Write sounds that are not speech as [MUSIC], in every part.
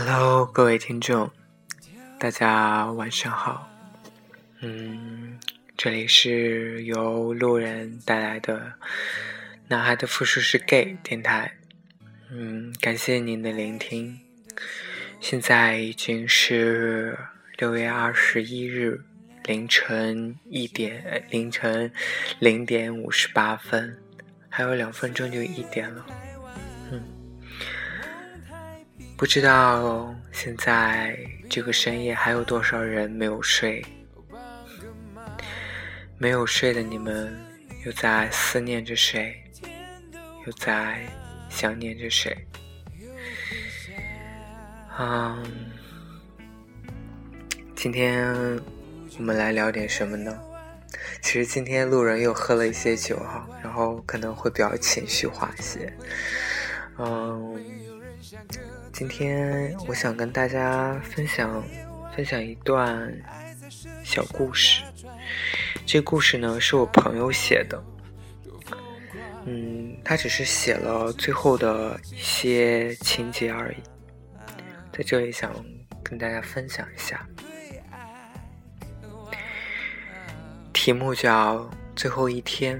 Hello，各位听众，大家晚上好。嗯，这里是由路人带来的《男孩的复数是 gay》电台。嗯，感谢您的聆听。现在已经是六月二十一日凌晨一点，凌晨零点五十八分，还有两分钟就一点了。不知道现在这个深夜还有多少人没有睡？没有睡的你们又在思念着谁？又在想念着谁？嗯，今天我们来聊点什么呢？其实今天路人又喝了一些酒哈，然后可能会比较情绪化一些。嗯。今天我想跟大家分享分享一段小故事。这故事呢是我朋友写的，嗯，他只是写了最后的一些情节而已，在这里想跟大家分享一下。题目叫《最后一天》，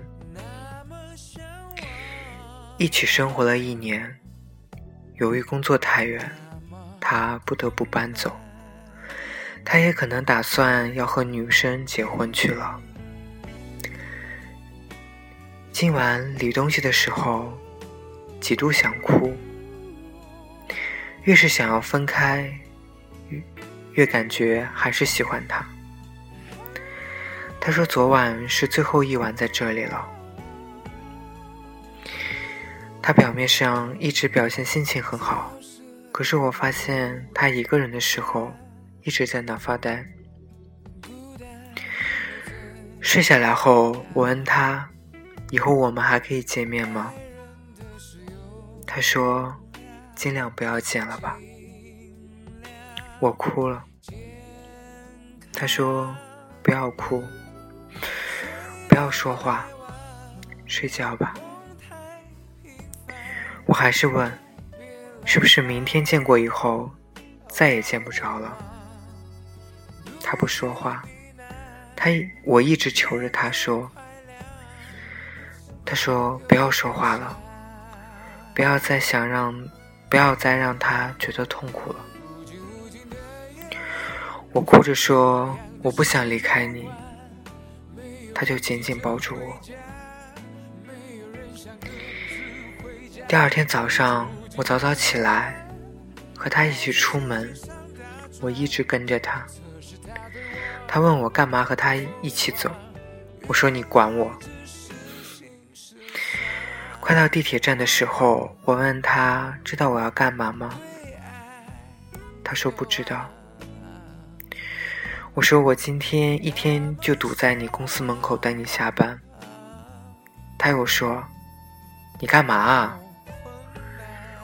一起生活了一年。由于工作太远，他不得不搬走。他也可能打算要和女生结婚去了。今晚理东西的时候，几度想哭。越是想要分开，越越感觉还是喜欢他。他说昨晚是最后一晚在这里了。他表面上一直表现心情很好，可是我发现他一个人的时候一直在那发呆。睡下来后，我问他：“以后我们还可以见面吗？”他说：“尽量不要见了吧。”我哭了。他说：“不要哭，不要说话，睡觉吧。”我还是问，是不是明天见过以后，再也见不着了？他不说话，他我一直求着他说，他说不要说话了，不要再想让，不要再让他觉得痛苦了。我哭着说我不想离开你，他就紧紧抱住我。第二天早上，我早早起来，和他一起出门。我一直跟着他。他问我干嘛和他一起走，我说你管我。快到地铁站的时候，我问他知道我要干嘛吗？他说不知道。我说我今天一天就堵在你公司门口等你下班。他又说，你干嘛啊？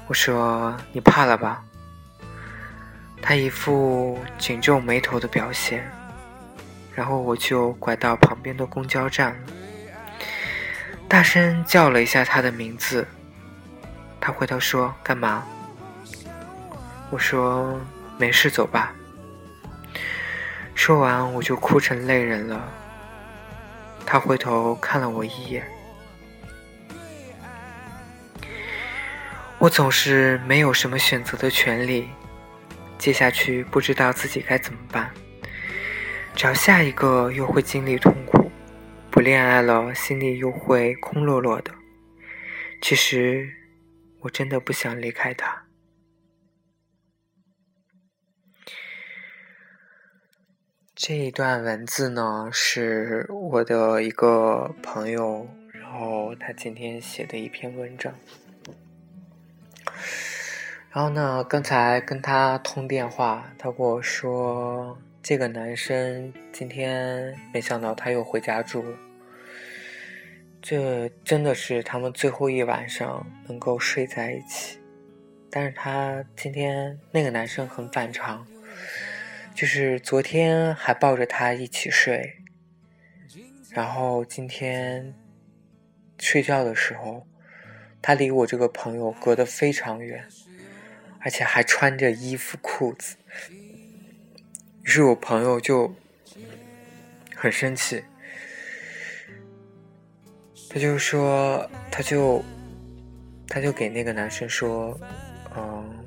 我说：“你怕了吧？”他一副紧皱眉头的表现，然后我就拐到旁边的公交站，大声叫了一下他的名字。他回头说：“干嘛？”我说：“没事，走吧。”说完我就哭成泪人了。他回头看了我一眼。我总是没有什么选择的权利，接下去不知道自己该怎么办。找下一个又会经历痛苦，不恋爱了心里又会空落落的。其实我真的不想离开他。这一段文字呢，是我的一个朋友，然后他今天写的一篇文章。然后呢？刚才跟他通电话，他跟我说，这个男生今天没想到他又回家住了。这真的是他们最后一晚上能够睡在一起。但是他今天那个男生很反常，就是昨天还抱着他一起睡，然后今天睡觉的时候，他离我这个朋友隔得非常远。而且还穿着衣服裤子。于是我朋友就很生气，他就说，他就他就给那个男生说，嗯，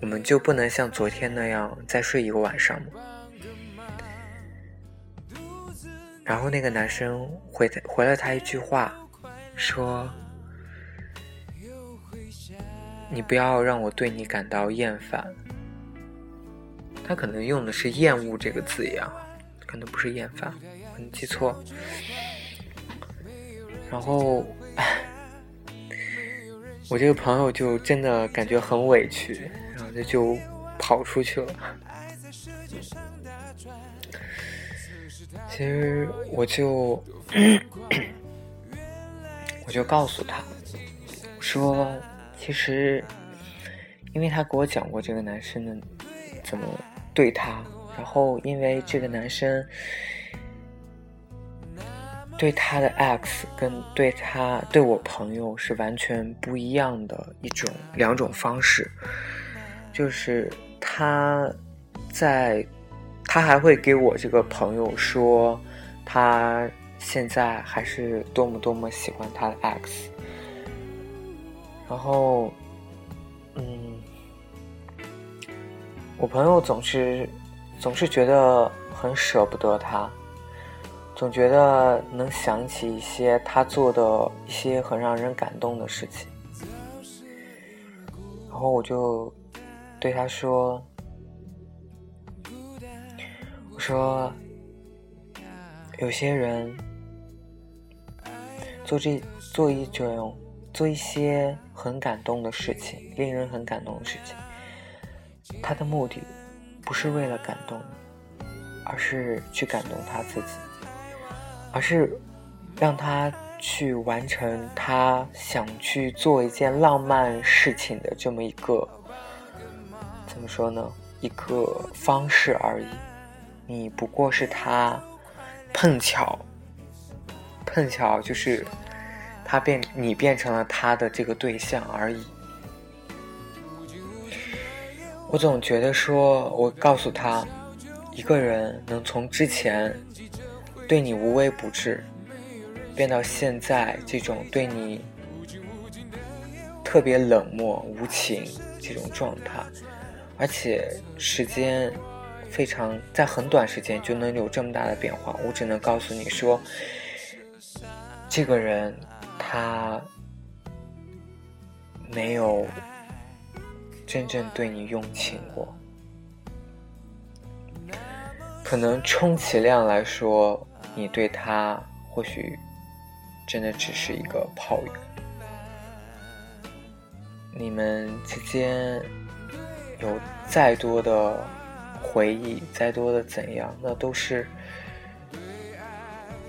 我们就不能像昨天那样再睡一个晚上吗？然后那个男生回回了他一句话，说：“你不要让我对你感到厌烦。”他可能用的是“厌恶”这个字样，可能不是厌烦，可能记错。然后我这个朋友就真的感觉很委屈，然后他就跑出去了。其实我就 [COUGHS] 我就告诉他，说其实，因为他给我讲过这个男生的怎么对他，然后因为这个男生对他的 X 跟对他对我朋友是完全不一样的一种两种方式，就是他在。他还会给我这个朋友说，他现在还是多么多么喜欢他的 X。然后，嗯，我朋友总是总是觉得很舍不得他，总觉得能想起一些他做的一些很让人感动的事情。然后我就对他说。我说，有些人做这做一种做一些很感动的事情，令人很感动的事情，他的目的不是为了感动你，而是去感动他自己，而是让他去完成他想去做一件浪漫事情的这么一个，怎么说呢？一个方式而已。你不过是他碰巧，碰巧就是他变你变成了他的这个对象而已。我总觉得说，我告诉他，一个人能从之前对你无微不至，变到现在这种对你特别冷漠无情这种状态，而且时间。非常在很短时间就能有这么大的变化，我只能告诉你说，这个人他没有真正对你用情过，可能充其量来说，你对他或许真的只是一个炮友，你们之间有再多的。回忆再多的怎样，那都是，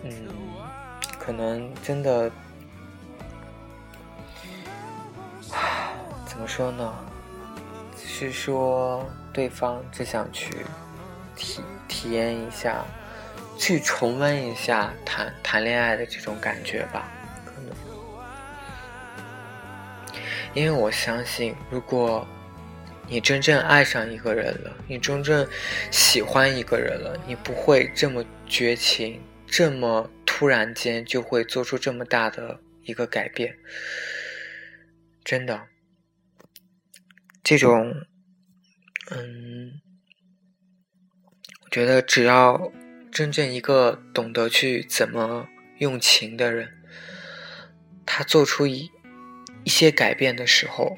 嗯，可能真的，怎么说呢？是说对方只想去体体验一下，去重温一下谈谈恋爱的这种感觉吧，可能，因为我相信，如果。你真正爱上一个人了，你真正喜欢一个人了，你不会这么绝情，这么突然间就会做出这么大的一个改变。真的，这种，嗯，我觉得只要真正一个懂得去怎么用情的人，他做出一一些改变的时候。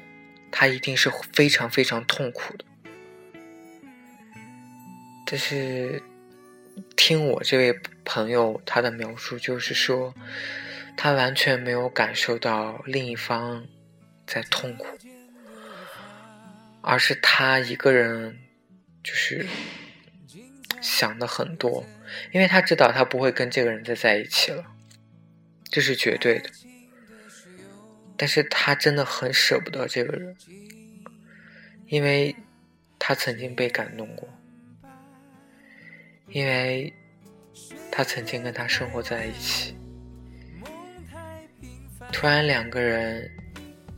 他一定是非常非常痛苦的，但是听我这位朋友他的描述，就是说他完全没有感受到另一方在痛苦，而是他一个人就是想的很多，因为他知道他不会跟这个人再在一起了，这是绝对的。但是他真的很舍不得这个人，因为他曾经被感动过，因为他曾经跟他生活在一起。突然两个人，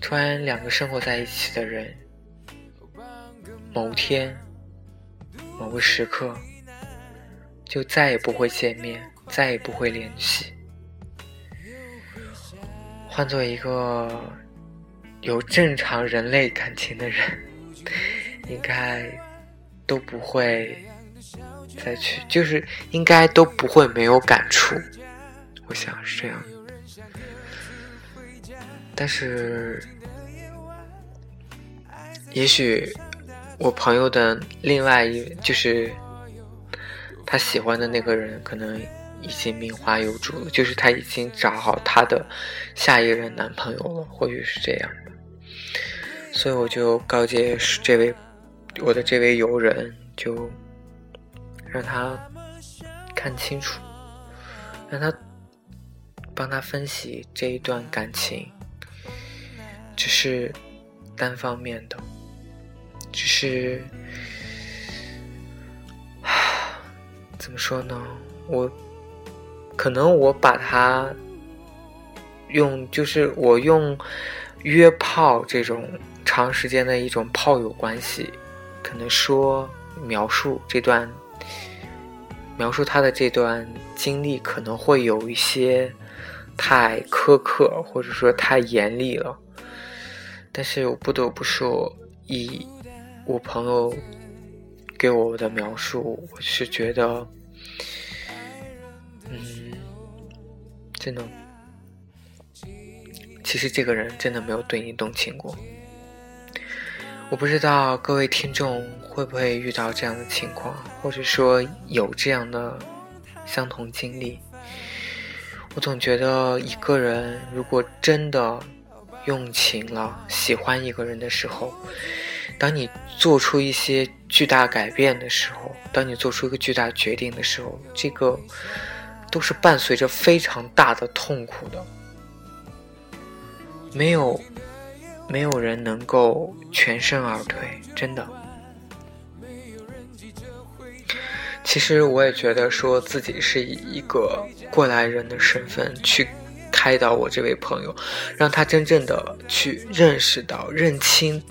突然两个生活在一起的人，某天、某个时刻，就再也不会见面，再也不会联系。换做一个有正常人类感情的人，[LAUGHS] 应该都不会再去，就是应该都不会没有感触。我想是这样。但是，也许我朋友的另外一就是他喜欢的那个人，可能。已经名花有主了，就是他已经找好他的下一任男朋友了，或许是这样的。所以我就告诫这位我的这位友人，就让他看清楚，让他帮他分析这一段感情，只是单方面的，只是怎么说呢？我。可能我把它用，就是我用约炮这种长时间的一种炮友关系，可能说描述这段，描述他的这段经历，可能会有一些太苛刻，或者说太严厉了。但是我不得不说，以我朋友给我的描述，我是觉得。嗯，真的，其实这个人真的没有对你动情过。我不知道各位听众会不会遇到这样的情况，或者说有这样的相同经历。我总觉得一个人如果真的用情了，喜欢一个人的时候，当你做出一些巨大改变的时候，当你做出一个巨大决定的时候，这个。都是伴随着非常大的痛苦的，没有，没有人能够全身而退，真的。其实我也觉得，说自己是以一个过来人的身份去开导我这位朋友，让他真正的去认识到、认清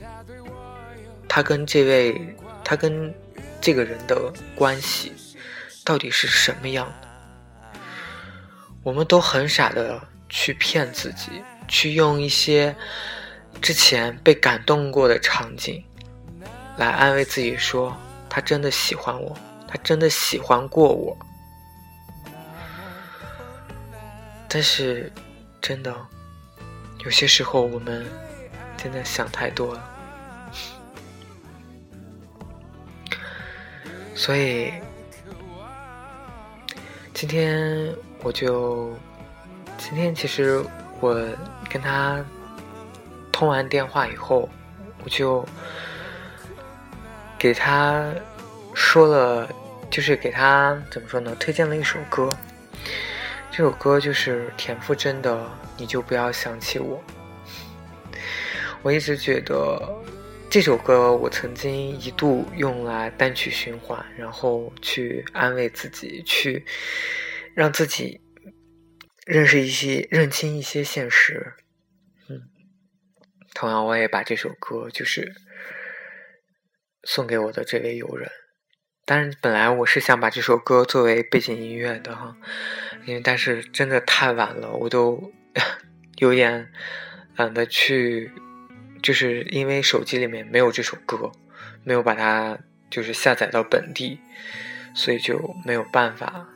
他跟这位、他跟这个人的关系到底是什么样的。我们都很傻的去骗自己，去用一些之前被感动过的场景来安慰自己，说他真的喜欢我，他真的喜欢过我。但是，真的有些时候我们真的想太多了，所以今天。我就今天其实我跟他通完电话以后，我就给他说了，就是给他怎么说呢？推荐了一首歌，这首歌就是田馥甄的《你就不要想起我》。我一直觉得这首歌，我曾经一度用来单曲循环，然后去安慰自己，去。让自己认识一些、认清一些现实。嗯，同样，我也把这首歌就是送给我的这位友人。当然，本来我是想把这首歌作为背景音乐的哈，因为但是真的太晚了，我都 [LAUGHS] 有点懒得去，就是因为手机里面没有这首歌，没有把它就是下载到本地，所以就没有办法。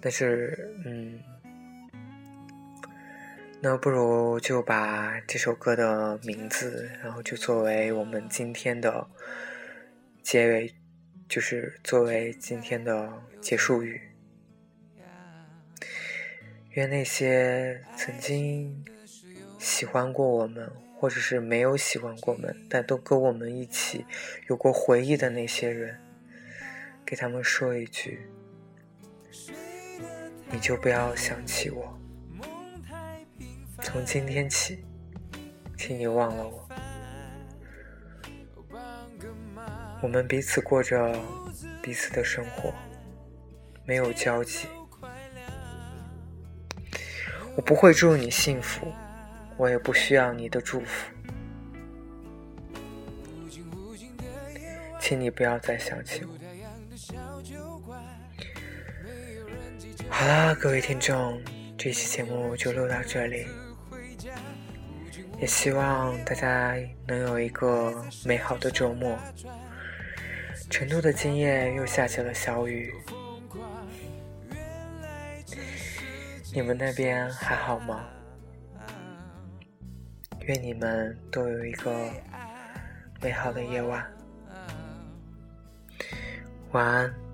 但是，嗯，那不如就把这首歌的名字，然后就作为我们今天的结尾，就是作为今天的结束语。愿那些曾经喜欢过我们，或者是没有喜欢过我们，但都跟我们一起有过回忆的那些人，给他们说一句。你就不要想起我，从今天起，请你忘了我。我们彼此过着彼此的生活，没有交集。我不会祝你幸福，我也不需要你的祝福。请你不要再想起我。好了，各位听众，这期节目就录到这里，也希望大家能有一个美好的周末。成都的今夜又下起了小雨，你们那边还好吗？愿你们都有一个美好的夜晚，晚安。